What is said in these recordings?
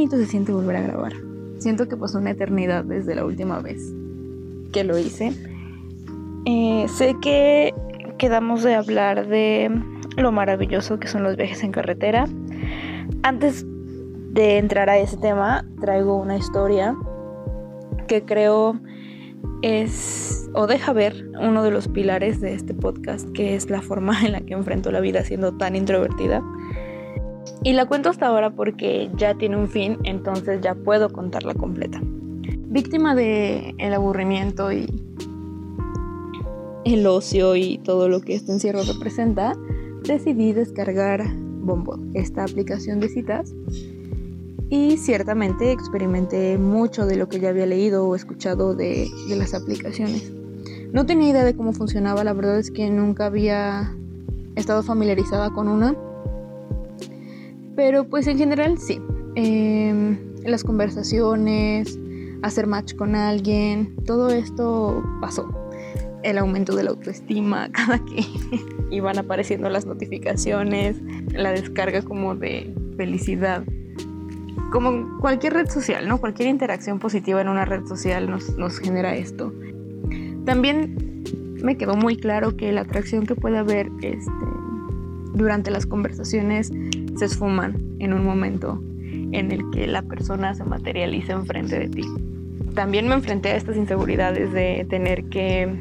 bonito se siente volver a grabar. Siento que pasó una eternidad desde la última vez que lo hice. Eh, sé que quedamos de hablar de lo maravilloso que son los viajes en carretera. Antes de entrar a ese tema, traigo una historia que creo es o deja ver uno de los pilares de este podcast, que es la forma en la que enfrento la vida siendo tan introvertida. Y la cuento hasta ahora porque ya tiene un fin, entonces ya puedo contarla completa. Víctima de aburrimiento y el ocio y todo lo que este encierro representa, decidí descargar Bombo, esta aplicación de citas, y ciertamente experimenté mucho de lo que ya había leído o escuchado de las aplicaciones. No tenía idea de cómo funcionaba, la verdad es que nunca había estado familiarizada con una, pero pues en general sí. Em, las conversaciones, hacer match con alguien, todo esto pasó. El aumento de la autoestima, cada que iban apareciendo las notificaciones, la descarga como de felicidad. Como cualquier red social, ¿no? Cualquier interacción positiva en una red social nos, nos genera esto. También me quedó muy claro que la atracción que puede haber este, durante las conversaciones se esfuman en un momento en el que la persona se materializa enfrente de ti. También me enfrenté a estas inseguridades de tener que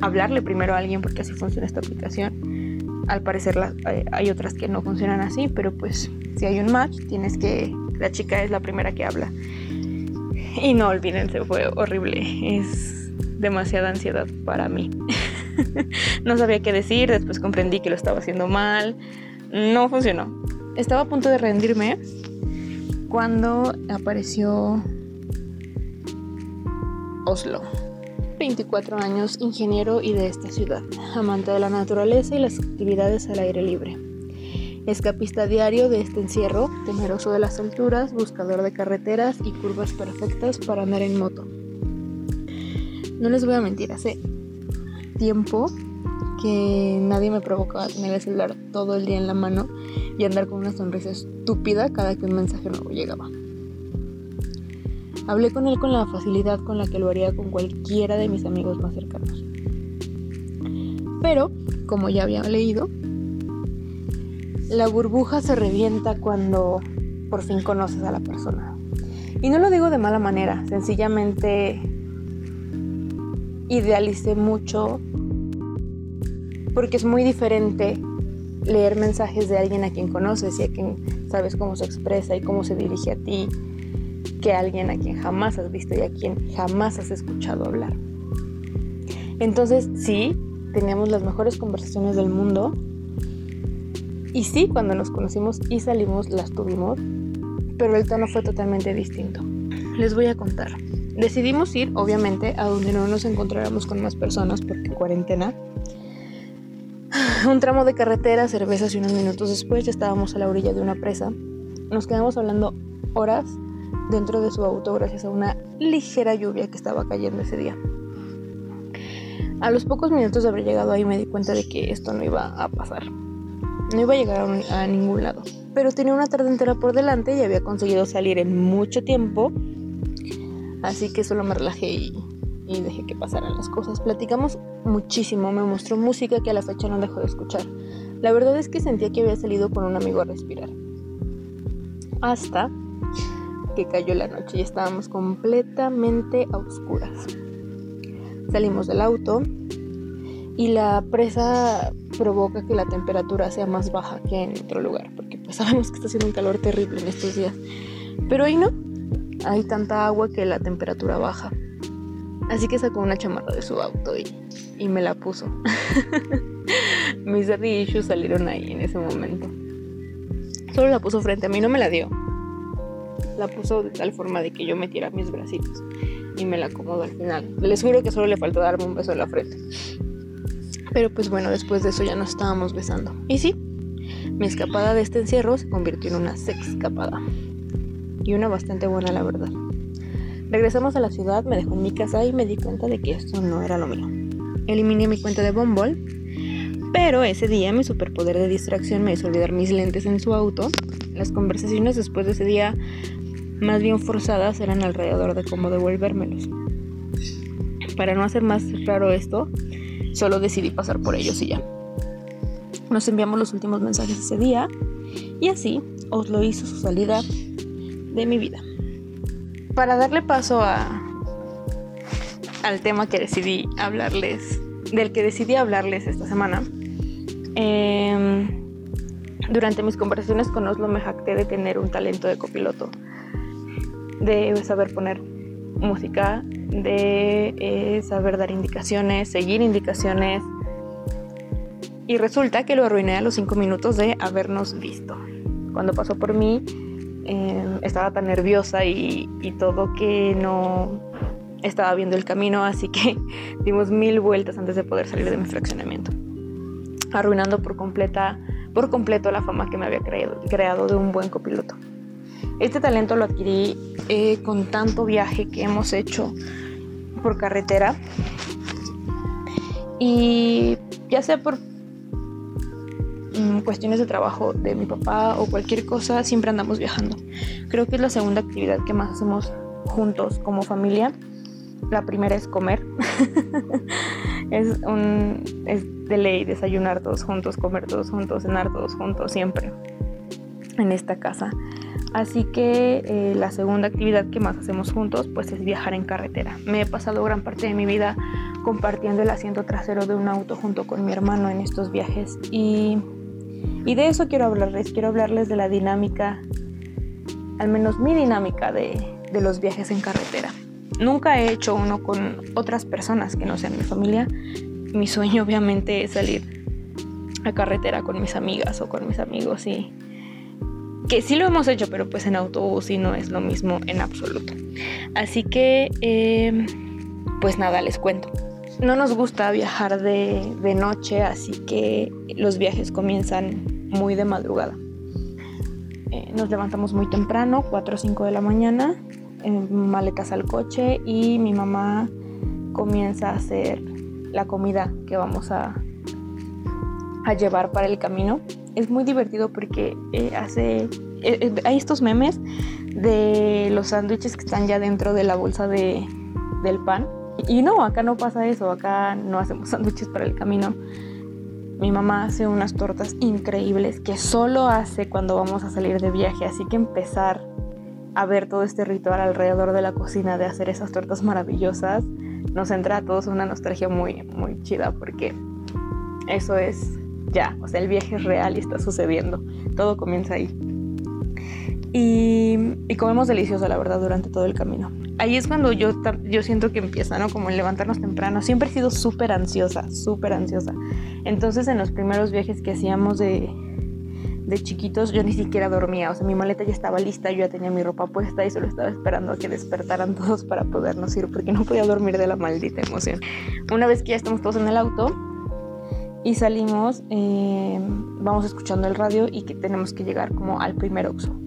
hablarle primero a alguien porque así funciona esta aplicación. Al parecer eh, hay otras que no funcionan así, pero pues si hay un match tienes que... La chica es la primera que habla. Y no olvídense, fue horrible. Es demasiada ansiedad para mí. no sabía qué decir, después comprendí que lo estaba haciendo mal. No funcionó. Estaba a punto de rendirme cuando apareció Oslo. 24 años, ingeniero y de esta ciudad, amante de la naturaleza y las actividades al aire libre. Escapista diario de este encierro, temeroso de las alturas, buscador de carreteras y curvas perfectas para andar en moto. No les voy a mentir, hace tiempo que nadie me provocaba tener el celular todo el día en la mano y andar con una sonrisa estúpida cada que un mensaje nuevo llegaba. Hablé con él con la facilidad con la que lo haría con cualquiera de mis amigos más cercanos. Pero, como ya había leído, la burbuja se revienta cuando por fin conoces a la persona. Y no lo digo de mala manera, sencillamente idealicé mucho porque es muy diferente leer mensajes de alguien a quien conoces y a quien sabes cómo se expresa y cómo se dirige a ti que alguien a quien jamás has visto y a quien jamás has escuchado hablar. Entonces sí, teníamos las mejores conversaciones del mundo y sí, cuando nos conocimos y salimos las tuvimos, pero el tono fue totalmente distinto. Les voy a contar. Decidimos ir, obviamente, a donde no nos encontráramos con más personas porque cuarentena. Un tramo de carretera, cervezas y unos minutos después ya estábamos a la orilla de una presa. Nos quedamos hablando horas dentro de su auto gracias a una ligera lluvia que estaba cayendo ese día. A los pocos minutos de haber llegado ahí me di cuenta de que esto no iba a pasar. No iba a llegar a, ningún lado. Pero tenía una tarde entera por delante y había conseguido salir en mucho tiempo Así que solo me relajé y, dejé que pasaran las cosas. Platicamos muchísimo, me mostró música que a la fecha no dejó de escuchar. La verdad es que sentía que había salido con un amigo a respirar. Hasta que cayó la noche y estábamos completamente a oscuras. Salimos del auto y la presa provoca que la temperatura sea más baja que en otro lugar, porque pues sabemos que está haciendo un calor terrible en estos días. Pero ahí no, hay tanta agua que la temperatura baja. Así que sacó una chamarra de su auto y, me la puso. Mis daddy issues salieron ahí en ese momento. Solo la puso frente a mí, no me la dio. La puso de tal forma de que yo metiera mis bracitos y me la acomodó al final. Les juro que solo le faltó darme un beso en la frente. Pero pues bueno, después de eso ya nos estábamos besando. Y sí, mi escapada de este encierro se convirtió en una sex escapada y una bastante buena la verdad. Regresamos a la ciudad, me dejó en mi casa y me di cuenta de que esto no era lo mío. Eliminé mi cuenta de Bumble, pero ese día mi superpoder de distracción me hizo olvidar mis lentes en su auto. Las conversaciones después de ese día más bien forzadas eran alrededor de cómo devolvérmelos. Para no hacer más raro esto, solo decidí pasar por ellos y ya. Nos enviamos los últimos mensajes ese día y así os lo hizo su salida de mi vida. Para darle paso a al tema que decidí hablarles, del que decidí hablarles esta semana, em, durante mis conversaciones con Oslo me jacté de tener un talento de copiloto, de saber poner música, de eh, saber dar indicaciones, seguir indicaciones. Y resulta que lo arruiné a los cinco minutos de habernos visto. Cuando pasó por mí, em, estaba tan nerviosa y, y todo que no estaba viendo el camino, así que dimos mil vueltas antes de poder salir de mi fraccionamiento, arruinando por, completa, por completo la fama que me había creado, creado de un buen copiloto. Este talento lo adquirí eh, con tanto viaje que hemos hecho por carretera y ya sea por cuestiones de trabajo de mi papá o cualquier cosa, siempre andamos viajando. Creo que es la segunda actividad que más hacemos juntos como familia la primera es comer. es, un, es de ley desayunar todos juntos, comer todos juntos, cenar todos juntos, siempre en esta casa. Así que eh, la segunda actividad que más hacemos juntos pues es viajar en carretera. Me he pasado gran parte de mi vida compartiendo el asiento trasero de un auto junto con mi hermano en estos viajes y, y de eso quiero hablarles. Quiero hablarles de la dinámica, al menos mi dinámica de, de los viajes en carretera. Nunca he hecho uno con otras personas que no sean mi familia. Mi sueño obviamente es salir a carretera con mis amigas o con mis amigos y que sí lo hemos hecho, pero pues en autobús y no es lo mismo en absoluto. Así que, em, pues nada, les cuento. No nos gusta viajar de, de noche, así que los viajes comienzan muy de madrugada. Eh, nos levantamos muy temprano, 4 o 5 de la mañana, maletas al coche y mi mamá comienza a hacer la comida que vamos a, a llevar para el camino. Es muy divertido porque eh, hace... Eh, hay estos memes de los sándwiches que están ya dentro de la bolsa de, del pan. Y no, acá no pasa eso, acá no hacemos sándwiches para el camino. Mi mamá hace unas tortas increíbles que solo hace cuando vamos a salir de viaje, así que empezar a ver todo este ritual alrededor de la cocina de hacer esas tortas maravillosas, nos entra a todos una nostalgia muy, muy chida porque eso es ya, o sea, el viaje es real y está sucediendo, todo comienza ahí. Y, y comemos delicioso, la verdad, durante todo el camino. Ahí es cuando yo, yo siento que empieza, ¿no? Como levantarnos temprano. Siempre he sido súper ansiosa, súper ansiosa. Entonces, en los primeros viajes que hacíamos de, de chiquitos yo ni siquiera dormía, o sea, mi maleta ya estaba lista, yo ya tenía mi ropa puesta y solo estaba esperando a que despertaran todos para podernos ir, porque no podía dormir de la maldita emoción. Una vez que ya estamos todos en el auto y salimos, eh, vamos escuchando el radio y que tenemos que llegar como al primer Oxxo.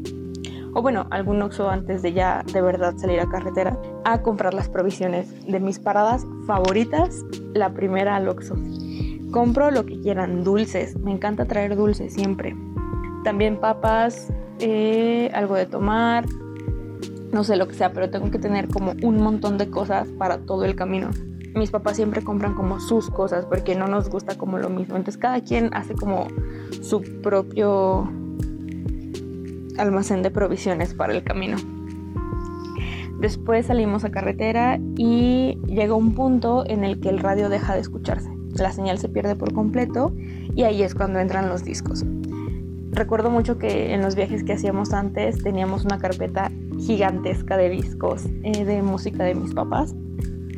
O bueno, algún Oxxo antes de ya de verdad salir a carretera a comprar las provisiones de mis paradas favoritas. La primera al Oxxo. Compro lo que quieran, dulces. Me encanta traer dulces siempre también papas, eh, algo de tomar, no sé lo que sea, pero tengo que tener como un montón de cosas para todo el camino. Mis papás siempre compran como sus cosas porque no nos gusta como lo mismo. Entonces cada quien hace como su propio almacén de provisiones para el camino. Después salimos a carretera y llega un punto en el que el radio deja de escucharse. La señal se pierde por completo y ahí es cuando entran los discos recuerdo mucho que en los viajes que hacíamos antes teníamos una carpeta gigantesca de discos eh, de música de mis papás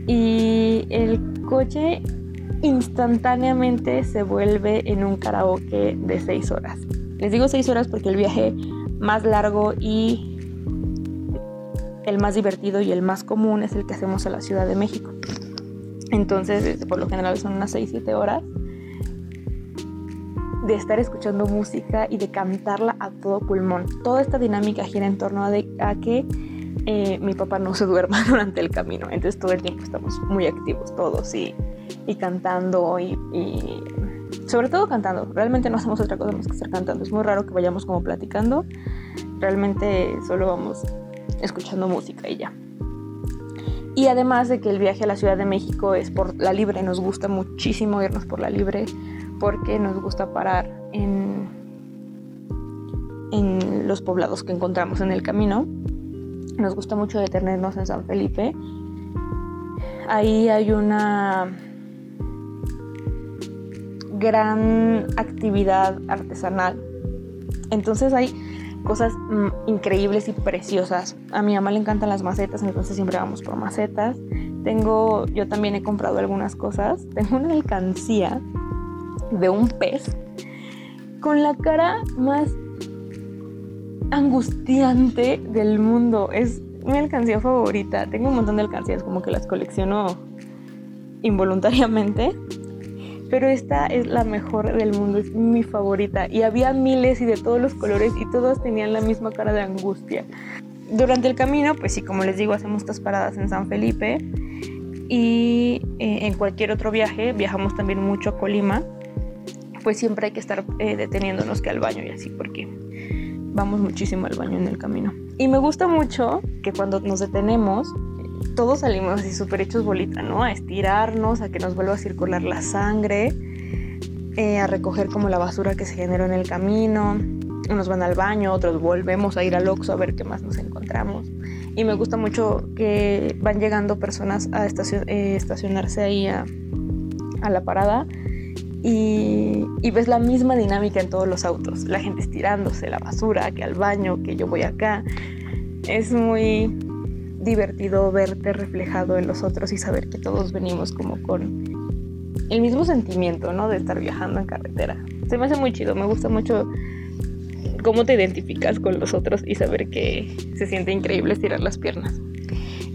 y el coche instantáneamente se vuelve en un karaoke de seis horas. Les digo seis horas porque el viaje más largo y el más divertido y el más común es el que hacemos a la Ciudad de México. Entonces, por lo general son unas 6-7 horas de estar escuchando música y de cantarla a todo pulmón. Toda esta dinámica gira en torno a, que eh, mi papá no se duerma durante el camino. Entonces todo el tiempo estamos muy activos todos y, y cantando y, sobre todo cantando. Realmente no hacemos otra cosa más que estar cantando. Es muy raro que vayamos como platicando. Realmente solo vamos escuchando música y ya. Y además de que el viaje a la Ciudad de México es por la libre, nos gusta muchísimo irnos por la libre porque nos gusta parar en, en los poblados que encontramos en el camino. Nos gusta mucho detenernos en San Felipe. Ahí hay una gran actividad artesanal. Entonces hay cosas mm, increíbles y preciosas. A mi mamá le encantan las macetas, entonces siempre vamos por macetas. Tengo, yo también he comprado algunas cosas. Tengo una alcancía de un pez con la cara más angustiante del mundo. Es mi alcancía favorita. Tengo un montón de alcancías, como que las colecciono involuntariamente pero esta es la mejor del mundo, es mi favorita. Y había miles y de todos los colores y todos tenían la misma cara de angustia. Durante el camino, pues sí, como les digo, hacemos estas paradas en San Felipe y eh, en cualquier otro viaje, viajamos también mucho a Colima, pues siempre hay que estar eh, deteniéndonos que al baño y así, porque vamos muchísimo al baño en el camino. Y me gusta mucho que cuando nos detenemos, todos salimos así súper hechos bolita, ¿no? A estirarnos, a que nos vuelva a circular la sangre, eh, a recoger como la basura que se generó en el camino. Unos van al baño, otros volvemos a ir al Oxxo a ver qué más nos encontramos. Y me gusta mucho que van llegando personas a eh, estacionarse ahí a, la parada y, y, ves la misma dinámica en todos los autos. La gente estirándose, la basura, que al baño, que yo voy acá. Es muy, divertido verte reflejado en los otros y saber que todos venimos como con el mismo sentimiento, ¿no? De estar viajando en carretera. Se me hace muy chido, me gusta mucho cómo te identificas con los otros y saber que se siente increíble estirar las piernas.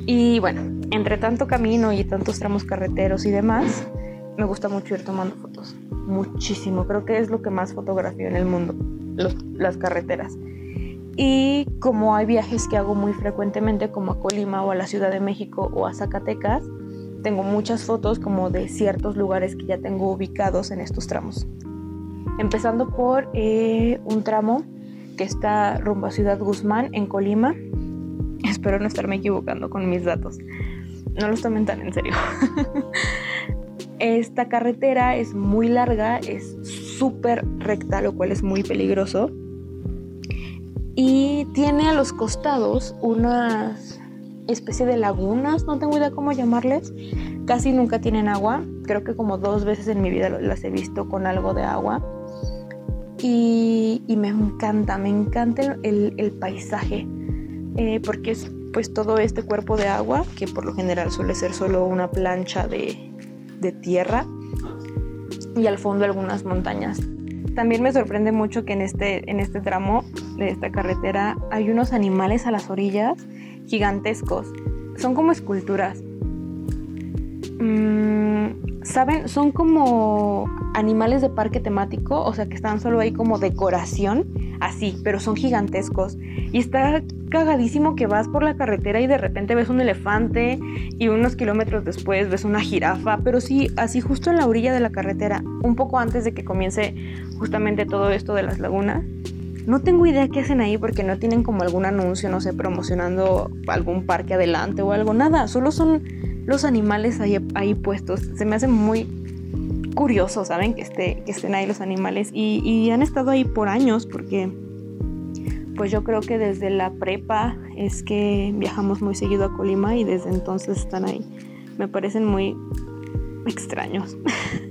Y bueno, entre tanto camino y tantos tramos carreteros y demás, me gusta mucho ir tomando fotos. Muchísimo, creo que es lo que más fotografío en el mundo, las carreteras. Y como hay viajes que hago muy frecuentemente, como a Colima o a la Ciudad de México o a Zacatecas, tengo muchas fotos como de ciertos lugares que ya tengo ubicados en estos tramos. Empezando por eh, un tramo que está rumbo a Ciudad Guzmán, en Colima. Espero no estarme equivocando con mis datos. No los tomen tan en serio. Esta carretera es muy larga, es súper recta, lo cual es muy peligroso y tiene a los costados una especie de lagunas, no tengo idea cómo llamarles. Casi nunca tienen agua, creo que como dos veces en mi vida las he visto con algo de agua. Y, me encanta, me encanta el, paisaje, eh, porque es pues todo este cuerpo de agua, que por lo general suele ser solo una plancha de tierra, y al fondo algunas montañas también me sorprende mucho que en este, en este tramo de esta carretera hay unos animales a las orillas gigantescos. Son como esculturas. Mm, ¿Saben? Son como animales de parque temático, o sea que están solo ahí como decoración, así, pero son gigantescos. Y está cagadísimo que vas por la carretera y de repente ves un elefante y unos kilómetros después ves una jirafa, pero sí, así justo en la orilla de la carretera, un poco antes de que comience justamente todo esto de las lagunas. No tengo idea qué hacen ahí porque no tienen como algún anuncio, no sé, promocionando algún parque adelante o algo, nada, solo son los animales ahí, ahí puestos. Se me hace muy curioso, ¿saben? Que, esté, que estén ahí los animales y, y han estado ahí por años porque pues yo creo que desde la prepa es que viajamos muy seguido a Colima y desde entonces están ahí. Me parecen muy extraños.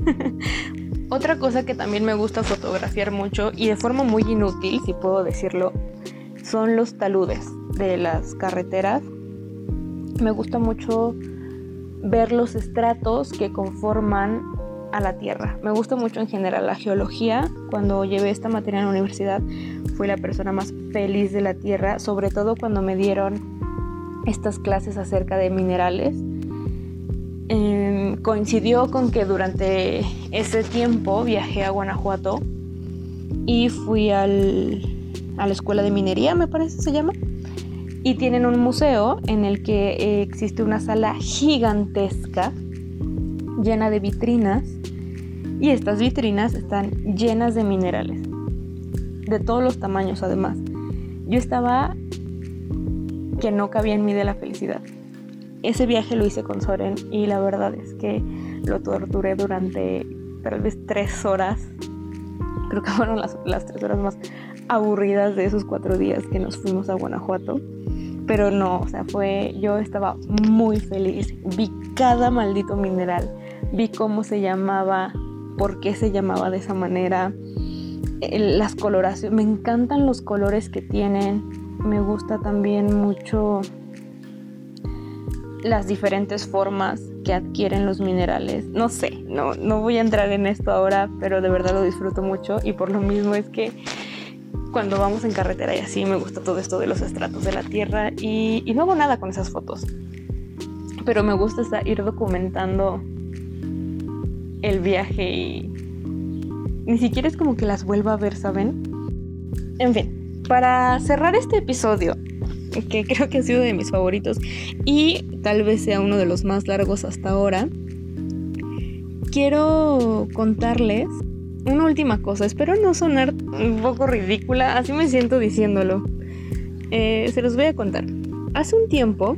Otra cosa que también me gusta fotografiar mucho y de forma muy inútil, si puedo decirlo, son los taludes de las carreteras. Me gusta mucho ver los estratos que conforman a la Tierra. Me gusta mucho en general la geología. Cuando llevé esta materia en la universidad fui la persona más feliz de la Tierra, sobre todo cuando me dieron estas clases acerca de minerales. Em, coincidió con que durante ese tiempo viajé a Guanajuato y fui al, a la escuela de minería, me parece se llama. Y tienen un museo en el que eh, existe una sala gigantesca llena de vitrinas y estas vitrinas están llenas de minerales de todos los tamaños además. Yo estaba que no cabía en mí de la felicidad. Ese viaje lo hice con Soren y la verdad es que lo torturé durante tal vez tres horas. Creo que fueron las, las tres horas más aburridas de esos cuatro días que nos fuimos a Guanajuato. Pero no, o sea, fue, yo estaba muy feliz. Vi cada maldito mineral, vi cómo se llamaba, por qué se llamaba de esa manera, las coloraciones, me encantan los colores que tienen, me gusta también mucho las diferentes formas que adquieren los minerales. No sé, no, no voy a entrar en esto ahora, pero de verdad lo disfruto mucho y por lo mismo es que cuando vamos en carretera y así me gusta todo esto de los estratos de la tierra y, no hago nada con esas fotos. Pero me gusta ir documentando el viaje y ni siquiera es como que las vuelva a ver, ¿saben? En fin, para cerrar este episodio, que creo que ha sido de mis favoritos y tal vez sea uno de los más largos hasta ahora, quiero contarles una última cosa. Espero no sonar un poco ridícula, así me siento diciéndolo. Eh, se los voy a contar. Hace un tiempo,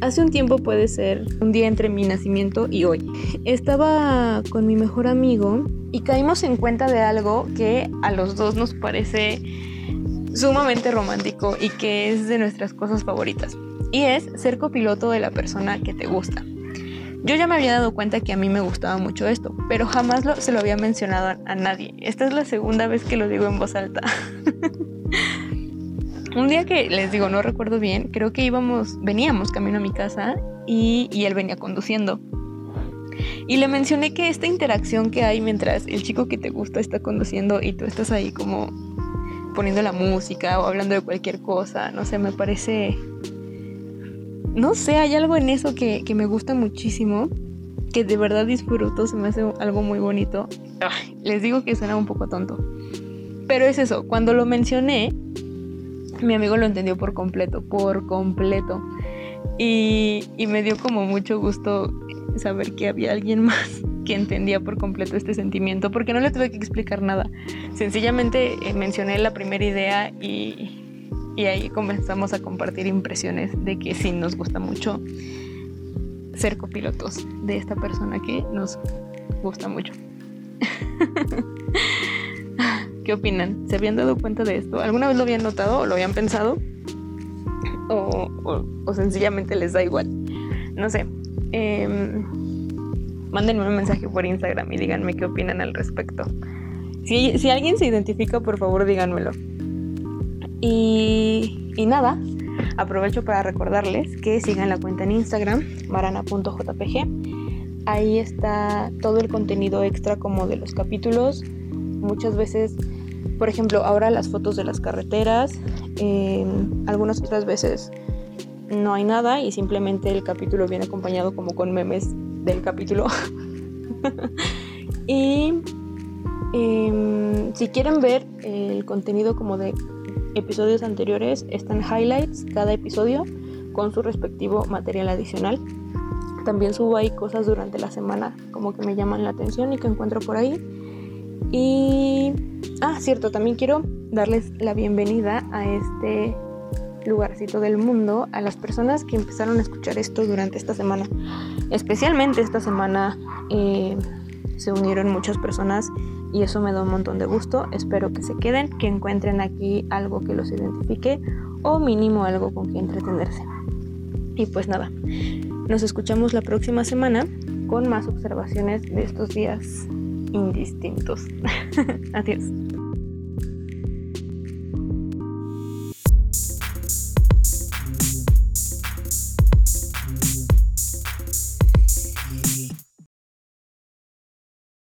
hace un tiempo puede ser un día entre mi nacimiento y hoy, estaba con mi mejor amigo y caímos en cuenta de algo que a los dos nos parece sumamente romántico y que es de nuestras cosas favoritas. Y es ser copiloto de la persona que te gusta. Yo ya me había dado cuenta que a mí me gustaba mucho esto, pero jamás se lo había mencionado a, nadie. Esta es la segunda vez que lo digo en voz alta. Un día que les digo, no recuerdo bien, creo que íbamos, veníamos camino a mi casa y, y él venía conduciendo. Y le mencioné que esta interacción que hay mientras el chico que te gusta está conduciendo y tú estás ahí como poniendo la música o hablando de cualquier cosa, no sé, me parece no sé, hay algo en eso que, me gusta muchísimo, que de verdad disfruto, se me hace algo muy bonito. les digo que suena un poco tonto. Pero es eso, cuando lo mencioné, mi amigo lo entendió por completo, por completo. Y, y me dio como mucho gusto saber que había alguien más entendía por completo este sentimiento, porque no le tuve que explicar nada. Sencillamente eh, mencioné la primera idea y, y ahí comenzamos a compartir impresiones de que sí nos gusta mucho ser copilotos de esta persona que nos gusta mucho. ¿Qué opinan? ¿Se habían dado cuenta de esto? ¿Alguna vez lo habían notado o lo habían pensado? ¿O, sencillamente les da igual? No sé. Em, mándenme un mensaje por Instagram y díganme qué opinan al respecto. Si, alguien se identifica, por favor díganmelo. Y, nada, aprovecho para recordarles que sigan la cuenta en Instagram, marana.jpg. Ahí está todo el contenido extra como de los capítulos. Muchas veces, por ejemplo, ahora las fotos de las carreteras. algunas otras veces no hay nada y simplemente el capítulo viene acompañado como con memes del capítulo. y em, si quieren ver el contenido como de episodios anteriores están highlights cada episodio con su respectivo material adicional. También subo ahí cosas durante la semana como que me llaman la atención y que encuentro por ahí. Y, ah, cierto, también quiero darles la bienvenida a este lugarcito del mundo a las personas que empezaron a escuchar esto durante esta semana. Especialmente esta semana eh, se unieron muchas personas y eso me da un montón de gusto. Espero que se queden, que encuentren aquí algo que los identifique o mínimo algo con que entretenerse. Y pues nada, nos escuchamos la próxima semana con más observaciones de estos días indistintos. Adiós.